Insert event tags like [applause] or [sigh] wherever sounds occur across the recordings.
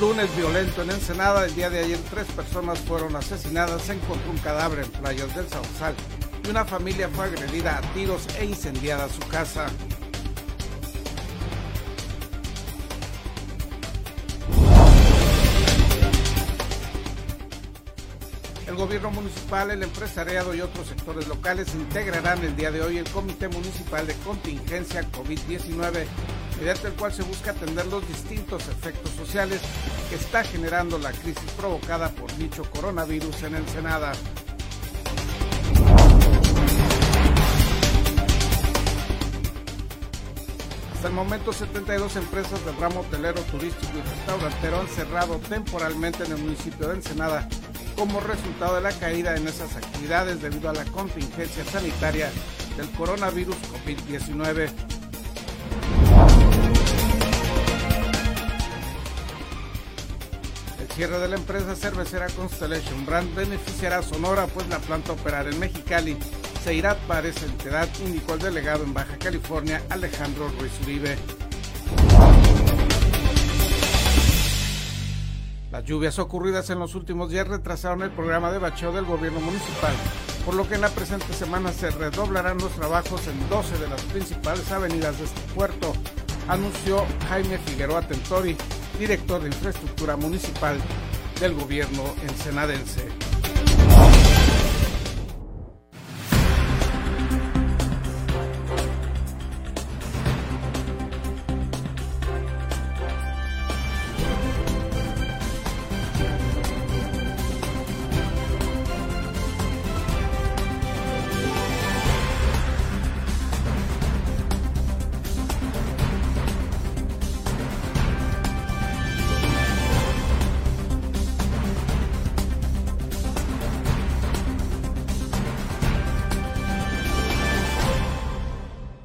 Lunes violento en Ensenada. El día de ayer tres personas fueron asesinadas. Se encontró un cadáver en playas del Sausal y una familia fue agredida a tiros e incendiada su casa. El gobierno municipal, el empresariado y otros sectores locales integrarán el día de hoy el Comité Municipal de Contingencia COVID-19 mediante el cual se busca atender los distintos efectos sociales que está generando la crisis provocada por dicho coronavirus en Ensenada. Hasta el momento, 72 empresas del ramo hotelero, turístico y restaurantero han cerrado temporalmente en el municipio de Ensenada como resultado de la caída en esas actividades debido a la contingencia sanitaria del coronavirus COVID-19. Cierre de la empresa cervecera Constellation Brand beneficiará a Sonora, pues la planta operará en Mexicali se irá para esa entidad, indicó el delegado en Baja California, Alejandro Ruiz Uribe. Las lluvias ocurridas en los últimos días retrasaron el programa de bacheo del gobierno municipal, por lo que en la presente semana se redoblarán los trabajos en 12 de las principales avenidas de este puerto, anunció Jaime Figueroa Tentori, director de infraestructura municipal del gobierno ensenadense.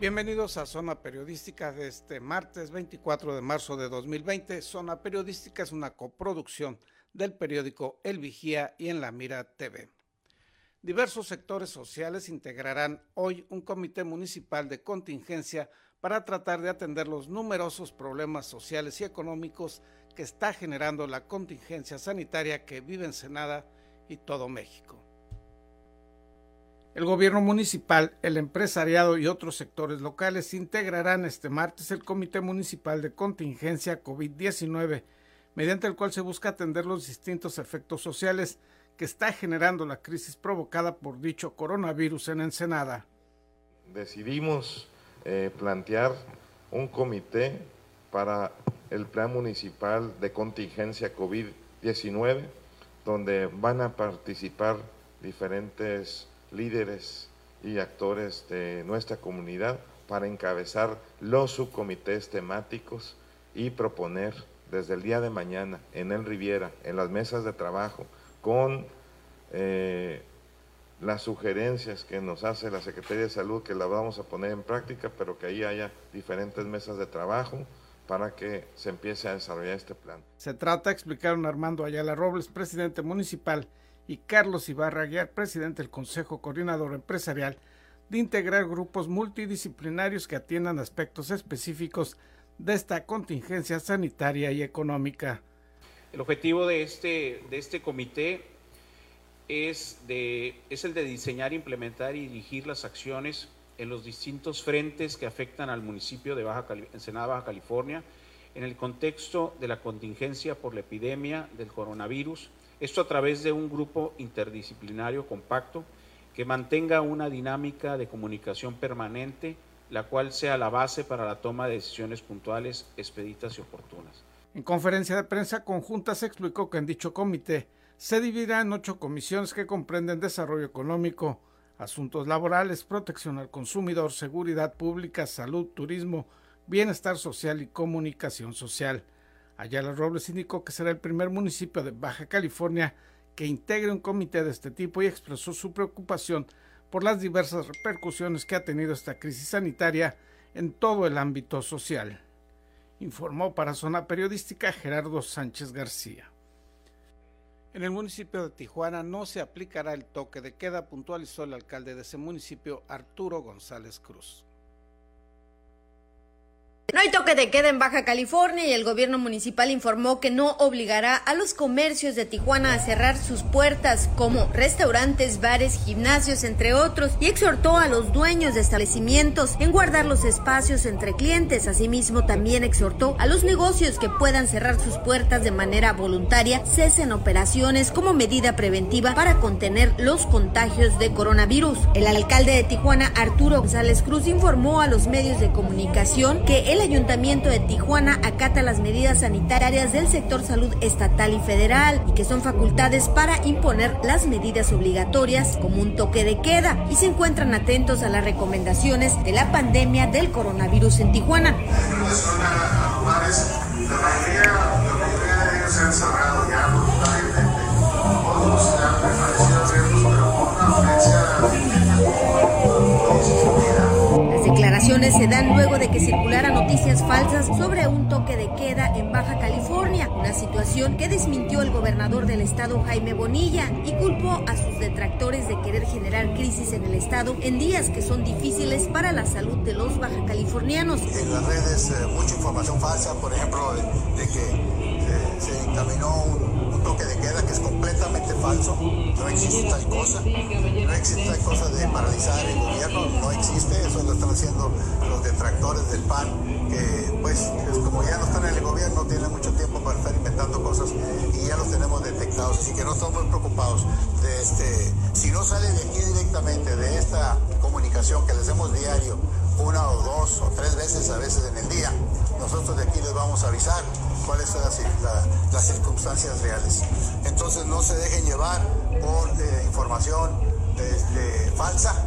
Bienvenidos a Zona Periodística de este martes 24 de marzo de 2020. Zona Periodística es una coproducción del periódico El Vigía y en La Mira TV. Diversos sectores sociales integrarán hoy un comité municipal de contingencia para tratar de atender los numerosos problemas sociales y económicos que está generando la contingencia sanitaria que vive en Senada y todo México. El gobierno municipal, el empresariado y otros sectores locales integrarán este martes el Comité Municipal de Contingencia COVID-19, mediante el cual se busca atender los distintos efectos sociales que está generando la crisis provocada por dicho coronavirus en Ensenada. Decidimos eh, plantear un comité para el Plan Municipal de Contingencia COVID-19, donde van a participar diferentes líderes y actores de nuestra comunidad para encabezar los subcomités temáticos y proponer desde el día de mañana en el Riviera, en las mesas de trabajo, con eh, las sugerencias que nos hace la Secretaría de Salud, que la vamos a poner en práctica, pero que ahí haya diferentes mesas de trabajo para que se empiece a desarrollar este plan. Se trata, explicaron Armando Ayala Robles, presidente municipal, y Carlos Ibarra Guiar, presidente del Consejo Coordinador Empresarial, de integrar grupos multidisciplinarios que atiendan aspectos específicos de esta contingencia sanitaria y económica. El objetivo de este, de este comité es, de, es el de diseñar, implementar y dirigir las acciones en los distintos frentes que afectan al municipio de Baja Ensenada, Baja California, en el contexto de la contingencia por la epidemia del coronavirus, esto a través de un grupo interdisciplinario compacto que mantenga una dinámica de comunicación permanente, la cual sea la base para la toma de decisiones puntuales, expeditas y oportunas. En conferencia de prensa conjunta se explicó que en dicho comité se dividirá en ocho comisiones que comprenden desarrollo económico, asuntos laborales, protección al consumidor, seguridad pública, salud, turismo, bienestar social y comunicación social. Ayala Robles indicó que será el primer municipio de Baja California que integre un comité de este tipo y expresó su preocupación por las diversas repercusiones que ha tenido esta crisis sanitaria en todo el ámbito social. Informó para Zona Periodística Gerardo Sánchez García. En el municipio de Tijuana no se aplicará el toque de queda, puntualizó el alcalde de ese municipio, Arturo González Cruz. No hay toque de queda en Baja California y el gobierno municipal informó que no obligará a los comercios de Tijuana a cerrar sus puertas como restaurantes, bares, gimnasios, entre otros, y exhortó a los dueños de establecimientos en guardar los espacios entre clientes. Asimismo, también exhortó a los negocios que puedan cerrar sus puertas de manera voluntaria, cesen operaciones como medida preventiva para contener los contagios de coronavirus. El alcalde de Tijuana, Arturo González Cruz, informó a los medios de comunicación que el Ayuntamiento de Tijuana acata las medidas sanitarias del sector salud estatal y federal y que son facultades para imponer las medidas obligatorias como un toque de queda y se encuentran atentos a las recomendaciones de la pandemia del coronavirus en Tijuana. Han permanecido abiertos, pero una declaraciones se dan luego de que circularan noticias falsas sobre un toque de queda en Baja California, una situación que desmintió el gobernador del estado Jaime Bonilla y culpó a sus detractores de querer generar crisis en el estado en días que son difíciles para la salud de los baja californianos. En las redes eh, mucha información falsa, por ejemplo, de, que eh, se encaminó un, un toque de queda que es completamente falso, no existe tal cosa, no existe tal cosa de paralizar el gobierno, no existe, eso lo están haciendo los detractores del PAN, que pues como ya no están en el gobierno, tienen mucho tiempo para estar inventando cosas y ya los tenemos detectados, así que no estamos preocupados de este, si no sale de aquí directamente, de esta comunicación que les hacemos diario, una o dos o tres veces a veces en el día, nosotros de aquí les vamos a avisar cuáles son las, circunstancias reales. Entonces no se dejen llevar por eh, información este, falsa,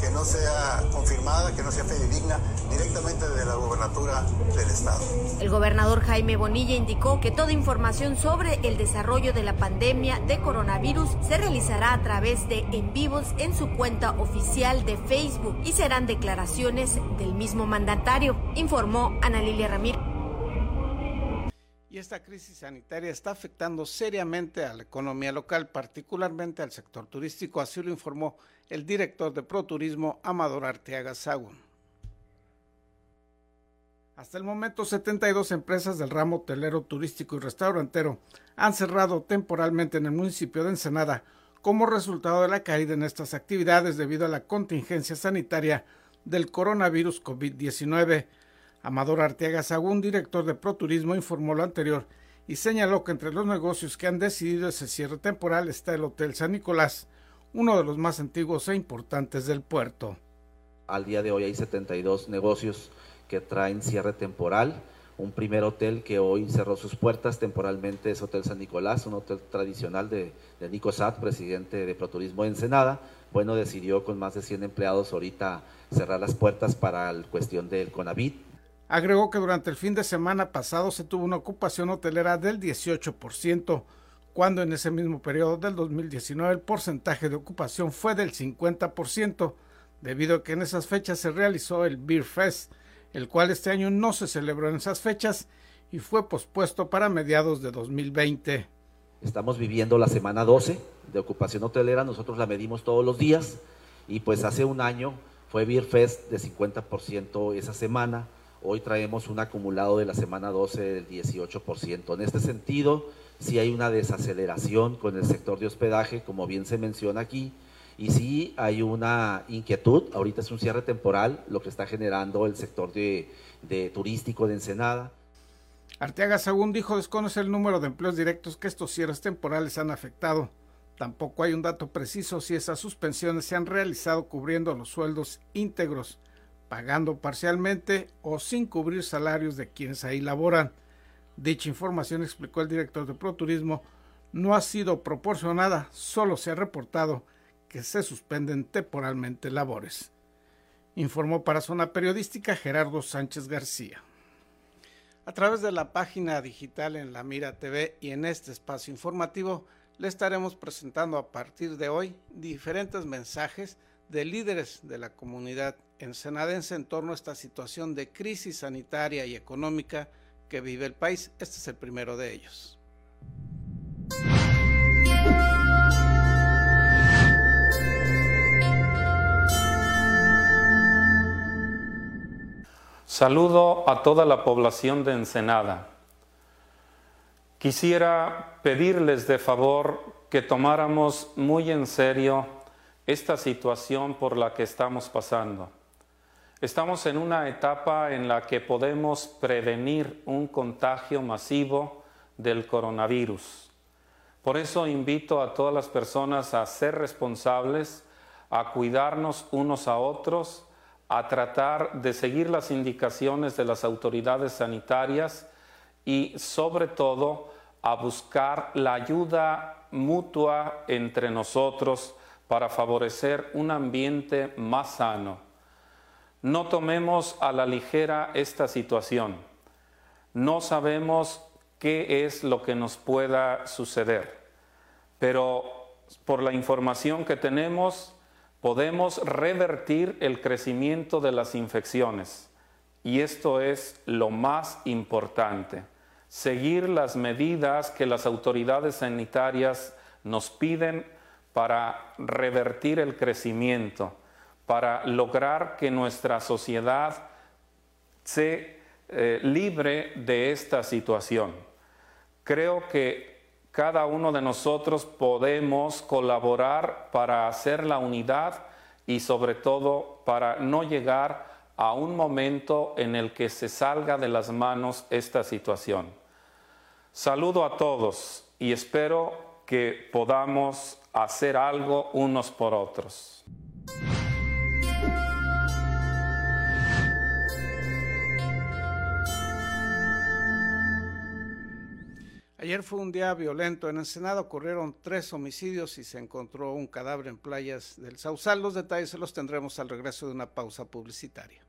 que no sea confirmada, que no sea fidedigna, directamente de la gobernatura del Estado. El gobernador Jaime Bonilla indicó que toda información sobre el desarrollo de la pandemia de coronavirus se realizará a través de en vivos en su cuenta oficial de Facebook y serán declaraciones del mismo mandatario, informó Ana Lilia Ramírez y esta crisis sanitaria está afectando seriamente a la economía local, particularmente al sector turístico, así lo informó el director de ProTurismo, Amador Arteaga Sagún. Hasta el momento, 72 empresas del ramo hotelero, turístico y restaurantero han cerrado temporalmente en el municipio de Ensenada como resultado de la caída en estas actividades debido a la contingencia sanitaria del coronavirus COVID-19. Amador Arteaga Sagún, director de ProTurismo, informó lo anterior y señaló que entre los negocios que han decidido ese cierre temporal está el Hotel San Nicolás, uno de los más antiguos e importantes del puerto. Al día de hoy hay 72 negocios que traen cierre temporal. Un primer hotel que hoy cerró sus puertas temporalmente es Hotel San Nicolás, un hotel tradicional de, Nico Sad, presidente de ProTurismo Ensenada. Bueno, decidió con más de 100 empleados ahorita cerrar las puertas para la cuestión del Conavit Agregó que durante el fin de semana pasado se tuvo una ocupación hotelera del 18%, cuando en ese mismo periodo del 2019 el porcentaje de ocupación fue del 50%, debido a que en esas fechas se realizó el Beer Fest, el cual este año no se celebró en esas fechas y fue pospuesto para mediados de 2020. Estamos viviendo la semana 12 de ocupación hotelera, nosotros la medimos todos los días y pues hace un año fue Beer Fest de 50% esa semana, Hoy traemos un acumulado de la semana 12 del 18%. En este sentido, sí hay una desaceleración con el sector de hospedaje, como bien se menciona aquí, y sí hay una inquietud. Ahorita es un cierre temporal, lo que está generando el sector de, turístico de Ensenada. Arteaga según dijo desconoce el número de empleos directos que estos cierres temporales han afectado. Tampoco hay un dato preciso si esas suspensiones se han realizado cubriendo los sueldos íntegros pagando parcialmente o sin cubrir salarios de quienes ahí laboran. Dicha información, explicó el director de ProTurismo, no ha sido proporcionada, solo se ha reportado que se suspenden temporalmente labores. Informó para Zona Periodística Gerardo Sánchez García. A través de la página digital en La Mira TV y en este espacio informativo, le estaremos presentando a partir de hoy diferentes mensajes de líderes de la comunidad ensenadense en torno a esta situación de crisis sanitaria y económica que vive el país. Este es el primero de ellos. Saludo a toda la población de Ensenada. Quisiera pedirles de favor que tomáramos muy en serio esta situación por la que estamos pasando. Estamos en una etapa en la que podemos prevenir un contagio masivo del coronavirus. Por eso invito a todas las personas a ser responsables, a cuidarnos unos a otros, a tratar de seguir las indicaciones de las autoridades sanitarias y sobre todo a buscar la ayuda mutua entre nosotros para favorecer un ambiente más sano. No tomemos a la ligera esta situación. No sabemos qué es lo que nos pueda suceder, pero por la información que tenemos, podemos revertir el crecimiento de las infecciones. Y esto es lo más importante, seguir las medidas que las autoridades sanitarias nos piden para revertir el crecimiento, para lograr que nuestra sociedad se eh, libre de esta situación. Creo que cada uno de nosotros podemos colaborar para hacer la unidad y sobre todo para no llegar a un momento en el que se salga de las manos esta situación. Saludo a todos y espero que podamos hacer algo unos por otros. Ayer fue un día violento. En Ensenada ocurrieron tres homicidios y se encontró un cadáver en playas del Sausal. Los detalles se los tendremos al regreso de una pausa publicitaria.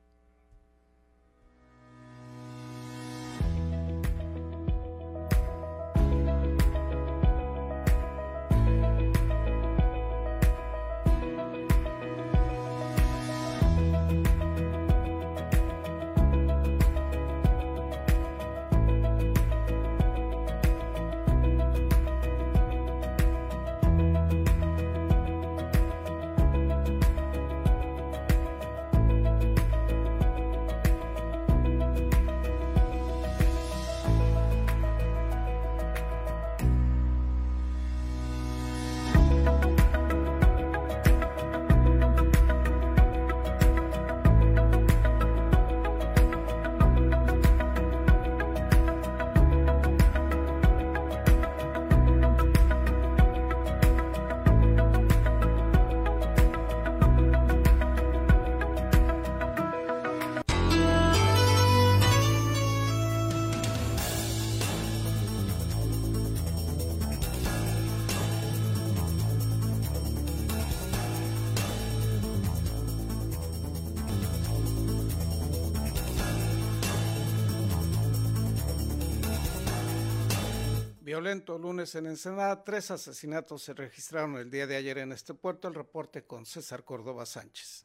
Lunes en Ensenada. Tres asesinatos se registraron el día de ayer en este puerto. El reporte con César Córdoba Sánchez.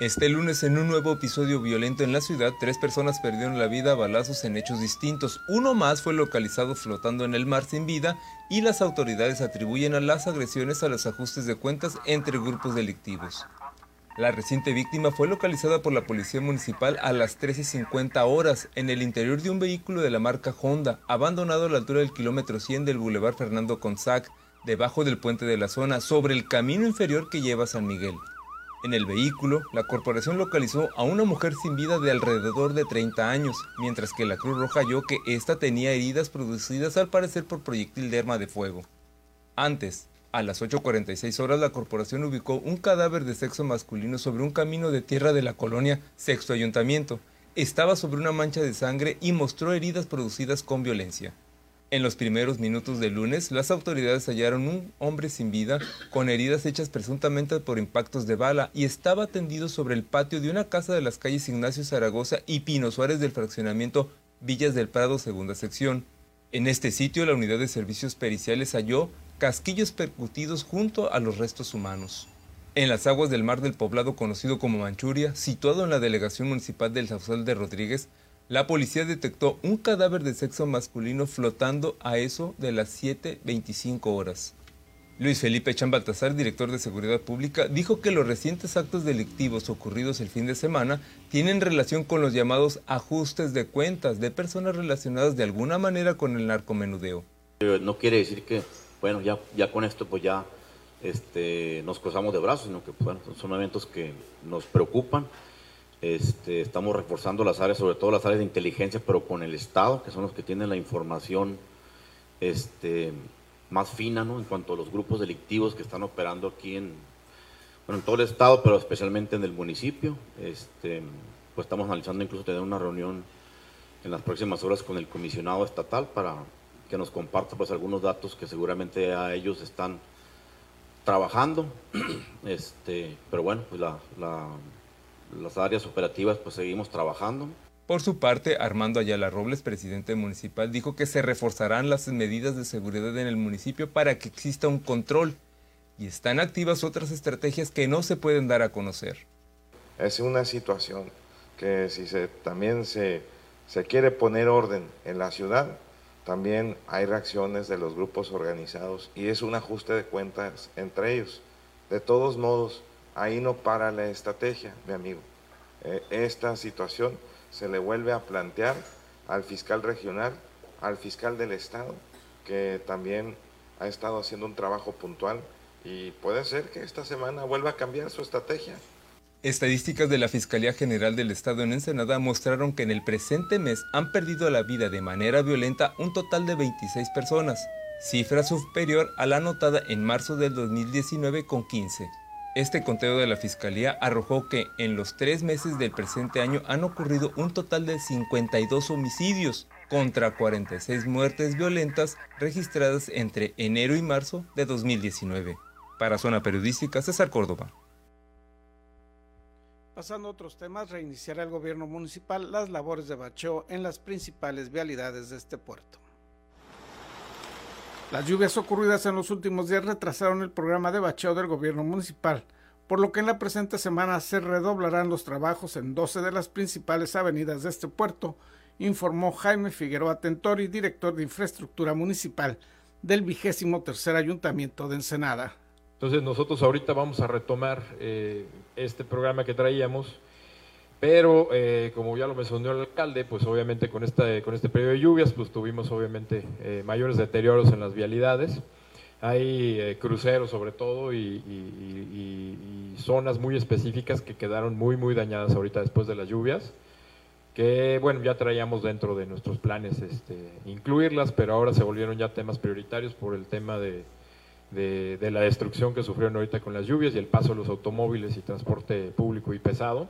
Este lunes, en un nuevo episodio violento en la ciudad, tres personas perdieron la vida a balazos en hechos distintos. Uno más fue localizado flotando en el mar sin vida y las autoridades atribuyen a las agresiones a los ajustes de cuentas entre grupos delictivos. La reciente víctima fue localizada por la Policía Municipal a las 13.50 horas en el interior de un vehículo de la marca Honda, abandonado a la altura del kilómetro 100 del Boulevard Fernando Conzac, debajo del puente de la zona, sobre el camino inferior que lleva a San Miguel. En el vehículo, la corporación localizó a una mujer sin vida de alrededor de 30 años, mientras que la Cruz Roja halló que ésta tenía heridas producidas al parecer por proyectil de arma de fuego. Antes, a las 8.46 horas la corporación ubicó un cadáver de sexo masculino sobre un camino de tierra de la colonia Sexto Ayuntamiento. Estaba sobre una mancha de sangre y mostró heridas producidas con violencia. En los primeros minutos del lunes, las autoridades hallaron un hombre sin vida con heridas hechas presuntamente por impactos de bala y estaba tendido sobre el patio de una casa de las calles Ignacio Zaragoza y Pino Suárez del fraccionamiento Villas del Prado, segunda sección. En este sitio, la unidad de servicios periciales halló casquillos percutidos junto a los restos humanos. En las aguas del mar del poblado conocido como Manchuria, situado en la delegación municipal del Sausal de Rodríguez, la policía detectó un cadáver de sexo masculino flotando a eso de las 7.25 horas. Luis Felipe Chambaltazar, director de Seguridad Pública, dijo que los recientes actos delictivos ocurridos el fin de semana tienen relación con los llamados ajustes de cuentas de personas relacionadas de alguna manera con el narcomenudeo. No quiere decir que, bueno, ya, ya con esto pues ya este, nos cruzamos de brazos, sino que bueno, son eventos que nos preocupan. Este, estamos reforzando las áreas, sobre todo las áreas de inteligencia, pero con el Estado, que son los que tienen la información este, más fina ¿no? en cuanto a los grupos delictivos que están operando aquí en, bueno, en todo el estado, pero especialmente en el municipio. Este, pues estamos analizando incluso tener una reunión en las próximas horas con el comisionado estatal para que nos comparta pues algunos datos que seguramente a ellos están trabajando. [clears throat] Este, pero bueno, pues la, las áreas operativas pues seguimos trabajando. Por su parte, Armando Ayala Robles, presidente municipal, dijo que se reforzarán las medidas de seguridad en el municipio para que exista un control y están activas otras estrategias que no se pueden dar a conocer. Es una situación que si se, también se, se quiere poner orden en la ciudad, también hay reacciones de los grupos organizados y es un ajuste de cuentas entre ellos. De todos modos, ahí no para la estrategia, mi amigo. Eh, esta situación se le vuelve a plantear al fiscal regional, al fiscal del Estado, que también ha estado haciendo un trabajo puntual y puede ser que esta semana vuelva a cambiar su estrategia. Estadísticas de la Fiscalía General del Estado en Ensenada mostraron que en el presente mes han perdido la vida de manera violenta un total de 26 personas, cifra superior a la anotada en marzo del 2019 con 15. Este conteo de la Fiscalía arrojó que en los tres meses del presente año han ocurrido un total de 52 homicidios contra 46 muertes violentas registradas entre enero y marzo de 2019. Para Zona Periodística, César Córdoba. Pasando a otros temas, reiniciará el gobierno municipal las labores de bacheo en las principales vialidades de este puerto. Las lluvias ocurridas en los últimos días retrasaron el programa de bacheo del gobierno municipal, por lo que en la presente semana se redoblarán los trabajos en 12 de las principales avenidas de este puerto, informó Jaime Figueroa Tentori, director de infraestructura municipal del vigésimo tercer ayuntamiento de Ensenada. Entonces nosotros ahorita vamos a retomar eh, este programa que traíamos pero eh, como ya lo mencionó el alcalde, pues obviamente con, esta, con este periodo de lluvias, pues tuvimos obviamente eh, mayores deterioros en las vialidades. Hay cruceros sobre todo y, zonas muy específicas que quedaron muy, muy dañadas ahorita después de las lluvias, que bueno, ya traíamos dentro de nuestros planes este, incluirlas, pero ahora se volvieron ya temas prioritarios por el tema de, de la destrucción que sufrieron ahorita con las lluvias y el paso de los automóviles y transporte público y pesado.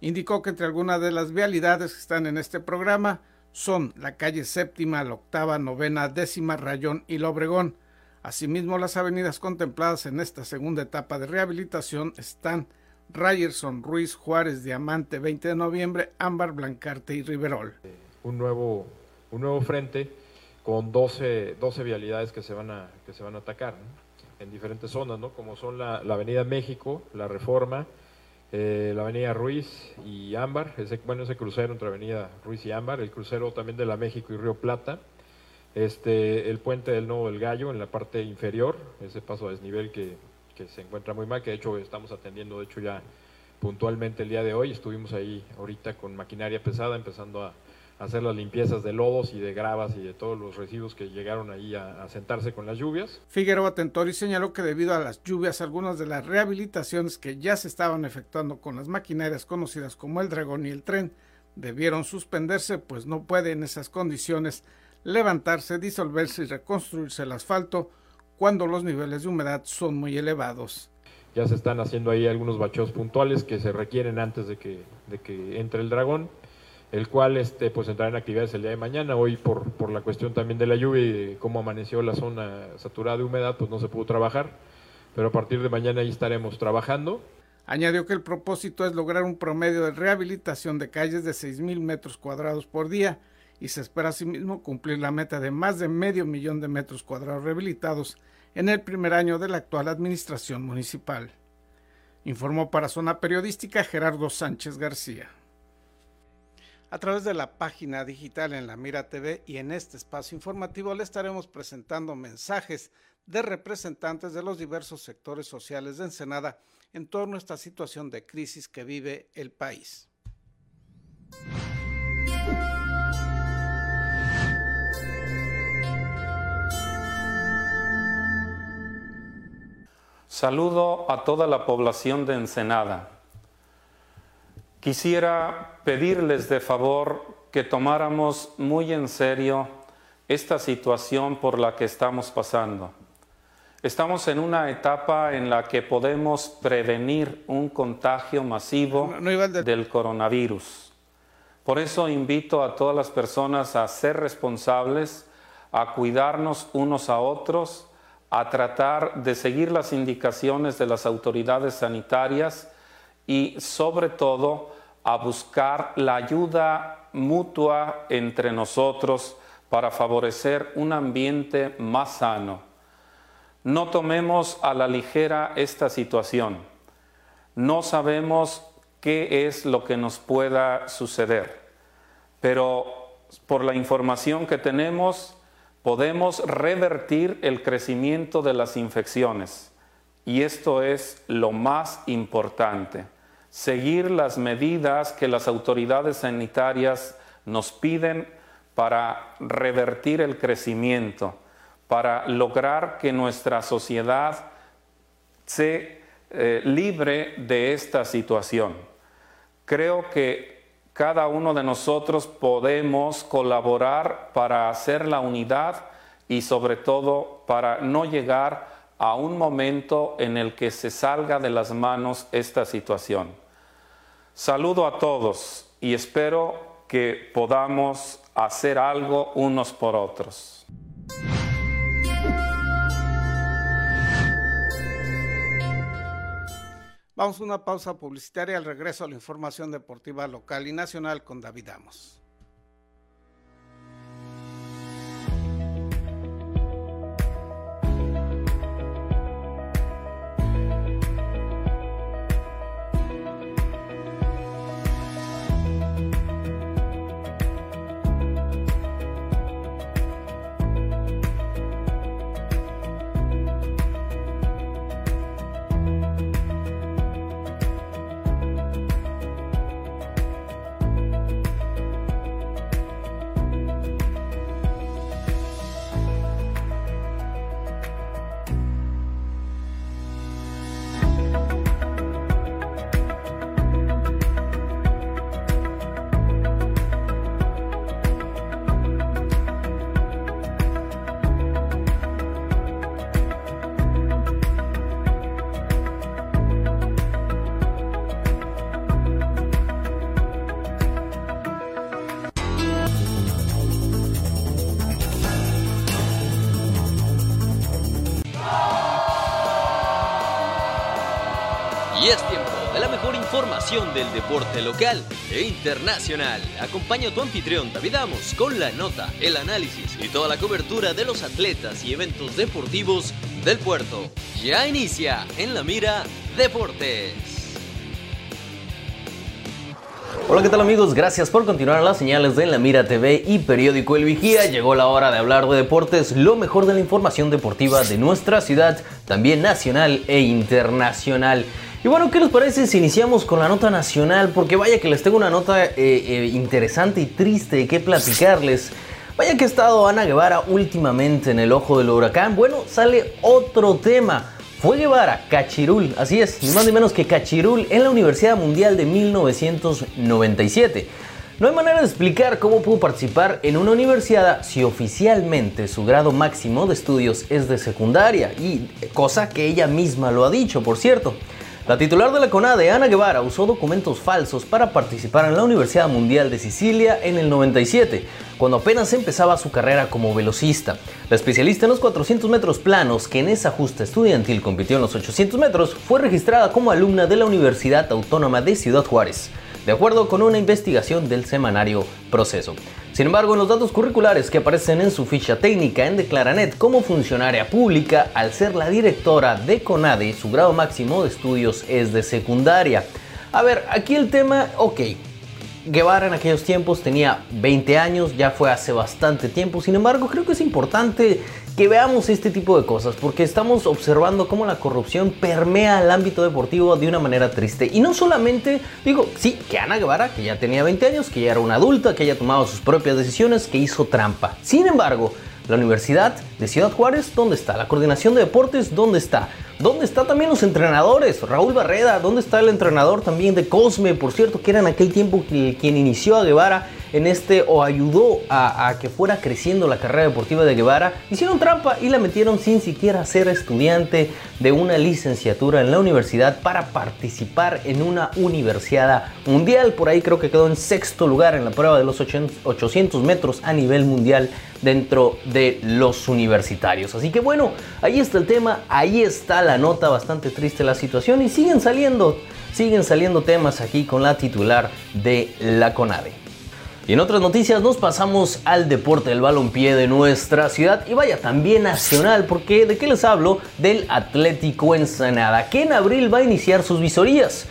Indicó que entre algunas de las vialidades que están en este programa son la calle séptima, la octava, novena, décima, Rayón y Lobregón. Asimismo, las avenidas contempladas en esta segunda etapa de rehabilitación están Ryerson, Ruiz, Juárez, Diamante, 20 de noviembre, Ámbar, Blancarte y Riverol. Un nuevo, un nuevo frente con 12, 12 vialidades que se van a, que se van a atacar en diferentes zonas, ¿no? como son la, la Avenida México, la Reforma, eh, la avenida Ruiz y Ámbar, ese, bueno, ese crucero entre avenida Ruiz y Ámbar, el crucero también de la México y Río Plata, este, el puente del Nuevo del Gallo en la parte inferior, ese paso a desnivel que, que se encuentra muy mal, que de hecho estamos atendiendo, de hecho ya puntualmente el día de hoy, estuvimos ahí ahorita con maquinaria pesada empezando a hacer las limpiezas de lodos y de gravas y de todos los residuos que llegaron ahí a, sentarse con las lluvias. Figueroa Tentori señaló que debido a las lluvias, algunas de las rehabilitaciones que ya se estaban efectuando con las maquinarias conocidas como el dragón y el tren debieron suspenderse, pues no puede en esas condiciones levantarse, disolverse y reconstruirse el asfalto cuando los niveles de humedad son muy elevados. Ya se están haciendo ahí algunos bacheos puntuales que se requieren antes de que, de que entre el dragón el cual este, pues entrará en actividades el día de mañana. Hoy por, por la cuestión también de la lluvia y cómo amaneció la zona saturada de humedad, pues no se pudo trabajar, pero a partir de mañana ahí estaremos trabajando. Añadió que el propósito es lograr un promedio de rehabilitación de calles de 6.000 metros cuadrados por día y se espera asimismo cumplir la meta de más de medio millón de metros cuadrados rehabilitados en el primer año de la actual administración municipal. Informó para Zona Periodística Gerardo Sánchez García. A través de la página digital en la Mira TV y en este espacio informativo le estaremos presentando mensajes de representantes de los diversos sectores sociales de Ensenada en torno a esta situación de crisis que vive el país. Saludo a toda la población de Ensenada. Quisiera pedirles de favor que tomáramos muy en serio esta situación por la que estamos pasando. Estamos en una etapa en la que podemos prevenir un contagio masivo del coronavirus. Por eso invito a todas las personas a ser responsables, a cuidarnos unos a otros, a tratar de seguir las indicaciones de las autoridades sanitarias y sobre todo a buscar la ayuda mutua entre nosotros para favorecer un ambiente más sano. No tomemos a la ligera esta situación. No sabemos qué es lo que nos pueda suceder, pero por la información que tenemos podemos revertir el crecimiento de las infecciones y esto es lo más importante seguir las medidas que las autoridades sanitarias nos piden para revertir el crecimiento, para lograr que nuestra sociedad se eh, libre de esta situación. Creo que cada uno de nosotros podemos colaborar para hacer la unidad y sobre todo para no llegar a un momento en el que se salga de las manos esta situación. Saludo a todos y espero que podamos hacer algo unos por otros. Vamos a una pausa publicitaria al regreso a la información deportiva local y nacional con David Amos. Del deporte local e internacional. Acompaña a tu anfitrión David Amos con la nota, el análisis y toda la cobertura de los atletas y eventos deportivos del puerto. Ya inicia en la mira Deportes. Hola, ¿qué tal amigos? Gracias por continuar las señales de La Mira TV y Periódico El Vigía. Llegó la hora de hablar de deportes, lo mejor de la información deportiva de nuestra ciudad, también nacional e internacional. Y bueno, ¿qué les parece si iniciamos con la nota nacional? Porque vaya que les tengo una nota eh, eh, interesante y triste que platicarles. Vaya que ha estado Ana Guevara últimamente en el ojo del huracán. Bueno, sale otro tema. Fue Guevara, Cachirul, así es, ni más ni menos que Cachirul en la Universidad Mundial de 1997. No hay manera de explicar cómo pudo participar en una universidad si oficialmente su grado máximo de estudios es de secundaria, y cosa que ella misma lo ha dicho, por cierto. La titular de la CONADE, Ana Guevara, usó documentos falsos para participar en la Universidad Mundial de Sicilia en el 97, cuando apenas empezaba su carrera como velocista. La especialista en los 400 metros planos, que en esa justa estudiantil compitió en los 800 metros, fue registrada como alumna de la Universidad Autónoma de Ciudad Juárez, de acuerdo con una investigación del semanario Proceso. Sin embargo, en los datos curriculares que aparecen en su ficha técnica en Declaranet como funcionaria pública, al ser la directora de CONADE, su grado máximo de estudios es de secundaria. A ver, aquí el tema, ok, Guevara en aquellos tiempos tenía 20 años, ya fue hace bastante tiempo, sin embargo creo que es importante que veamos este tipo de cosas, porque estamos observando cómo la corrupción permea el ámbito deportivo de una manera triste. Y no solamente, digo, sí, que Ana Guevara, que ya tenía 20 años, que ya era una adulta, que ya tomaba sus propias decisiones, que hizo trampa. Sin embargo, la Universidad de Ciudad Juárez, ¿dónde está? La Coordinación de Deportes, ¿dónde está? ¿Dónde están también los entrenadores? Raúl Barreda, ¿dónde está el entrenador también de Cosme? Por cierto, que era en aquel tiempo quien inició a Guevara en este o ayudó a, que fuera creciendo la carrera deportiva de Guevara, hicieron trampa y la metieron sin siquiera ser estudiante de una licenciatura en la universidad para participar en una universidad mundial. Por ahí creo que quedó en sexto lugar en la prueba de los 800 metros a nivel mundial dentro de los universitarios. Así que bueno, ahí está el tema, ahí está la nota, bastante triste la situación y siguen saliendo, siguen saliendo temas aquí con la titular de la CONADE. Y en otras noticias nos pasamos al deporte del balompié de nuestra ciudad y vaya también nacional, porque ¿de qué les hablo? Del Atlético Ensenada, que en abril va a iniciar sus visorías.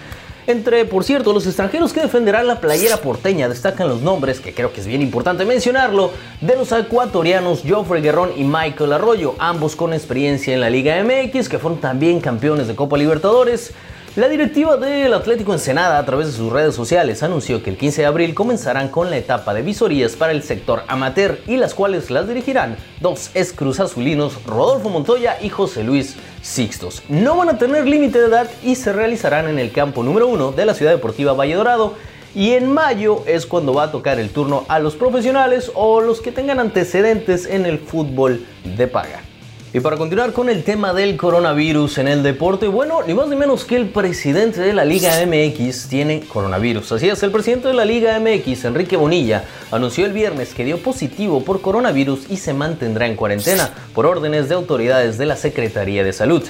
Entre, por cierto, los extranjeros que defenderán la playera porteña destacan los nombres, que creo que es bien importante mencionarlo, de los ecuatorianos Geoffrey Guerrón y Michael Arroyo, ambos con experiencia en la Liga MX, que fueron también campeones de Copa Libertadores. La directiva del Atlético Ensenada a través de sus redes sociales anunció que el 15 de abril comenzarán con la etapa de visorías para el sector amateur y las cuales las dirigirán dos ex azulinos, Rodolfo Montoya y José Luis Sixtos. No van a tener límite de edad y se realizarán en el campo número uno de la Ciudad Deportiva Valle Dorado y en mayo es cuando va a tocar el turno a los profesionales o los que tengan antecedentes en el fútbol de paga. Y para continuar con el tema del coronavirus en el deporte, bueno, ni más ni menos que el presidente de la Liga MX tiene coronavirus. Así es, el presidente de la Liga MX, Enrique Bonilla, anunció el viernes que dio positivo por coronavirus y se mantendrá en cuarentena por órdenes de autoridades de la Secretaría de Salud.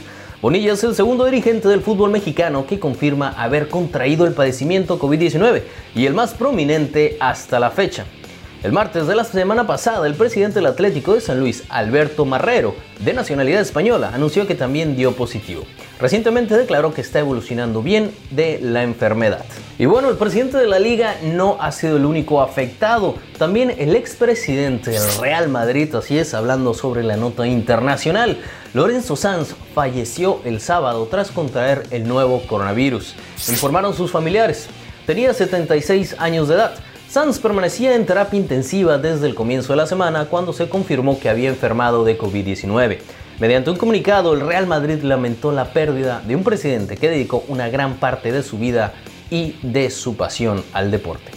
Bonilla es el segundo dirigente del fútbol mexicano que confirma haber contraído el padecimiento COVID-19 y el más prominente hasta la fecha. El martes de la semana pasada, el presidente del Atlético de San Luis, Alberto Marrero, de nacionalidad española, anunció que también dio positivo. Recientemente declaró que está evolucionando bien de la enfermedad. Y bueno, el presidente de la liga no ha sido el único afectado. También el expresidente del Real Madrid, así es, hablando sobre la nota internacional. Lorenzo Sanz falleció el sábado tras contraer el nuevo coronavirus. Informaron sus familiares. Tenía 76 años de edad. Sanz permanecía en terapia intensiva desde el comienzo de la semana cuando se confirmó que había enfermado de COVID-19. Mediante un comunicado, el Real Madrid lamentó la pérdida de un presidente que dedicó una gran parte de su vida y de su pasión al deporte.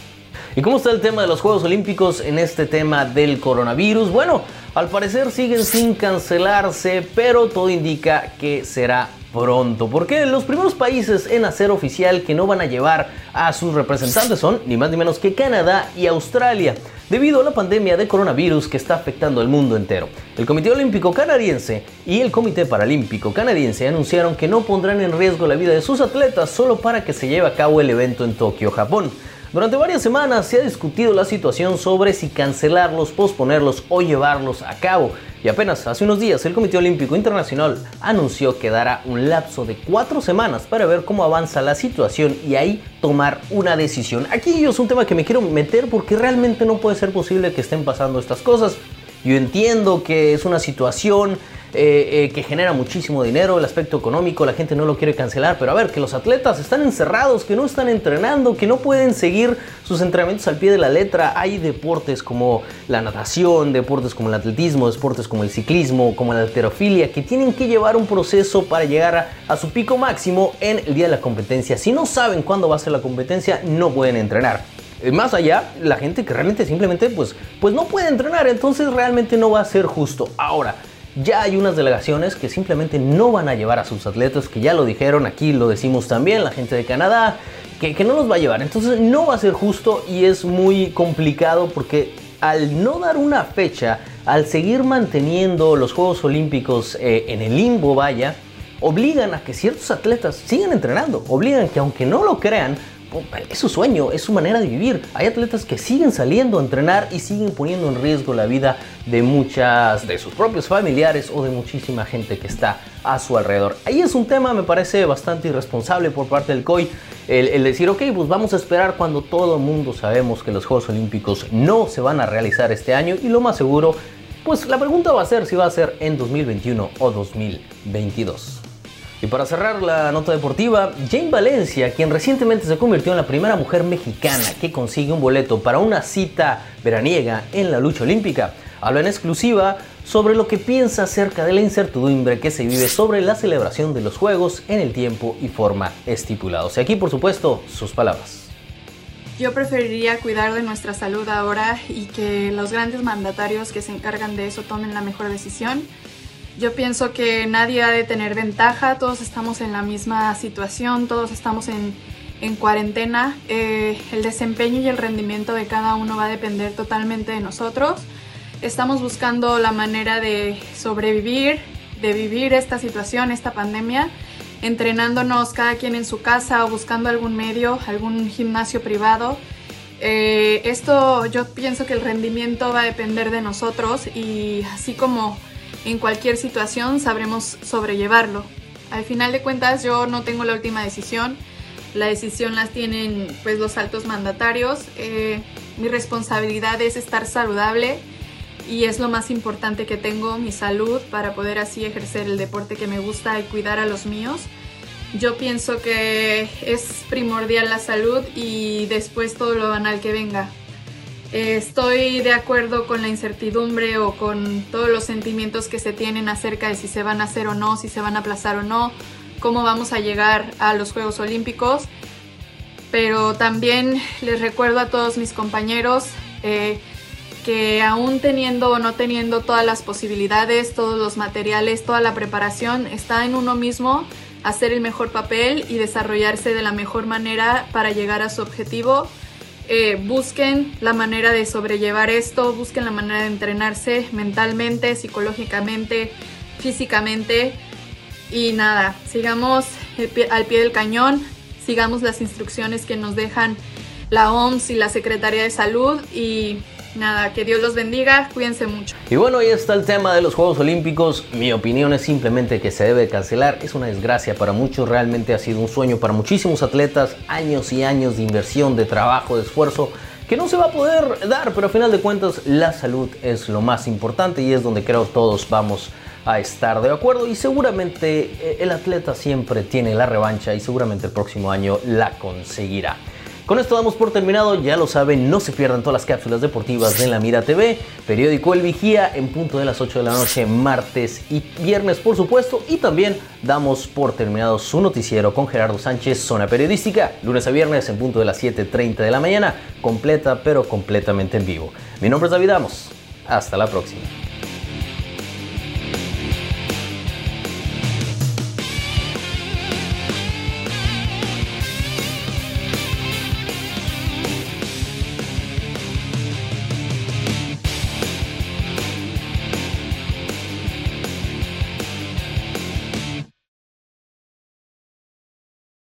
¿Y cómo está el tema de los Juegos Olímpicos en este tema del coronavirus? Bueno, al parecer siguen sin cancelarse, pero todo indica que será pronto, porque los primeros países en hacer oficial que no van a llevar a sus representantes son ni más ni menos que Canadá y Australia, debido a la pandemia de coronavirus que está afectando al mundo entero. El Comité Olímpico Canadiense y el Comité Paralímpico Canadiense anunciaron que no pondrán en riesgo la vida de sus atletas solo para que se lleve a cabo el evento en Tokio, Japón. Durante varias semanas se ha discutido la situación sobre si cancelarlos, posponerlos o llevarlos a cabo. Y apenas hace unos días el Comité Olímpico Internacional anunció que dará un lapso de cuatro semanas para ver cómo avanza la situación y ahí tomar una decisión. Aquí es un tema que me quiero meter porque realmente no puede ser posible que estén pasando estas cosas. Yo entiendo que es una situación eh, eh, que genera muchísimo dinero, el aspecto económico, la gente no lo quiere cancelar, pero a ver, que los atletas están encerrados, que no están entrenando, que no pueden seguir sus entrenamientos al pie de la letra. Hay deportes como la natación, deportes como el atletismo, deportes como el ciclismo, como la alterofilia, que tienen que llevar un proceso para llegar a, a su pico máximo en el día de la competencia. Si no saben cuándo va a ser la competencia, no pueden entrenar eh, más allá, la gente que realmente simplemente pues, pues no puede entrenar, entonces realmente no va a ser justo. Ahora, ya hay unas delegaciones que simplemente no van a llevar a sus atletas, que ya lo dijeron, aquí lo decimos también, la gente de Canadá, que, no los va a llevar. Entonces no va a ser justo y es muy complicado porque al no dar una fecha, al seguir manteniendo los Juegos Olímpicos eh, en el limbo, vaya, obligan a que ciertos atletas sigan entrenando, obligan que aunque no lo crean, es su sueño, es su manera de vivir. Hay atletas que siguen saliendo a entrenar y siguen poniendo en riesgo la vida de muchas de sus propios familiares o de muchísima gente que está a su alrededor. Ahí es un tema, me parece bastante irresponsable por parte del COI, el, decir, ok, pues vamos a esperar cuando todo el mundo sabemos que los Juegos Olímpicos no se van a realizar este año y lo más seguro, pues la pregunta va a ser si va a ser en 2021 o 2022. Y para cerrar la nota deportiva, Jane Valencia, quien recientemente se convirtió en la primera mujer mexicana que consigue un boleto para una cita veraniega en la lucha olímpica, habla en exclusiva sobre lo que piensa acerca de la incertidumbre que se vive sobre la celebración de los Juegos en el tiempo y forma estipulados. Y aquí, por supuesto, sus palabras. Yo preferiría cuidar de nuestra salud ahora y que los grandes mandatarios que se encargan de eso tomen la mejor decisión yo pienso que nadie ha de tener ventaja, todos estamos en la misma situación, todos estamos en, cuarentena. Eh, el desempeño y el rendimiento de cada uno va a depender totalmente de nosotros. Estamos buscando la manera de sobrevivir, de vivir esta situación, esta pandemia, entrenándonos cada quien en su casa o buscando algún medio, algún gimnasio privado. Eh, esto yo pienso que el rendimiento va a depender de nosotros y así como en cualquier situación sabremos sobrellevarlo. Al final de cuentas yo no tengo la última decisión, la decisión las tienen pues los altos mandatarios. Eh, mi responsabilidad es estar saludable y es lo más importante que tengo, mi salud, para poder así ejercer el deporte que me gusta y cuidar a los míos. Yo pienso que es primordial la salud y después todo lo banal que venga. Estoy de acuerdo con la incertidumbre o con todos los sentimientos que se tienen acerca de si se van a hacer o no, si se van a aplazar o no, cómo vamos a llegar a los Juegos Olímpicos. Pero también les recuerdo a todos mis compañeros eh, que aún teniendo o no teniendo todas las posibilidades, todos los materiales, toda la preparación, está en uno mismo hacer el mejor papel y desarrollarse de la mejor manera para llegar a su objetivo eh, busquen la manera de sobrellevar esto, busquen la manera de entrenarse mentalmente, psicológicamente, físicamente. Y nada, sigamos al pie del cañón, sigamos las instrucciones que nos dejan la OMS y la Secretaría de Salud y nada, que Dios los bendiga, cuídense mucho. Y bueno, ahí está el tema de los Juegos Olímpicos. Mi opinión es simplemente que se debe cancelar. Es una desgracia para muchos, realmente ha sido un sueño para muchísimos atletas, años y años de inversión, de trabajo, de esfuerzo que no se va a poder dar, pero a final de cuentas la salud es lo más importante y es donde creo todos vamos a estar de acuerdo y seguramente eh, el atleta siempre tiene la revancha y seguramente el próximo año la conseguirá. Con esto damos por terminado, ya lo saben, no se pierdan todas las cápsulas deportivas de La Mira TV, periódico El Vigía en punto de las 8 de la noche, martes y viernes por supuesto, y también damos por terminado su noticiero con Gerardo Sánchez, Zona Periodística, lunes a viernes en punto de las 7.30 de la mañana, completa pero completamente en vivo. Mi nombre es David Amos, hasta la próxima.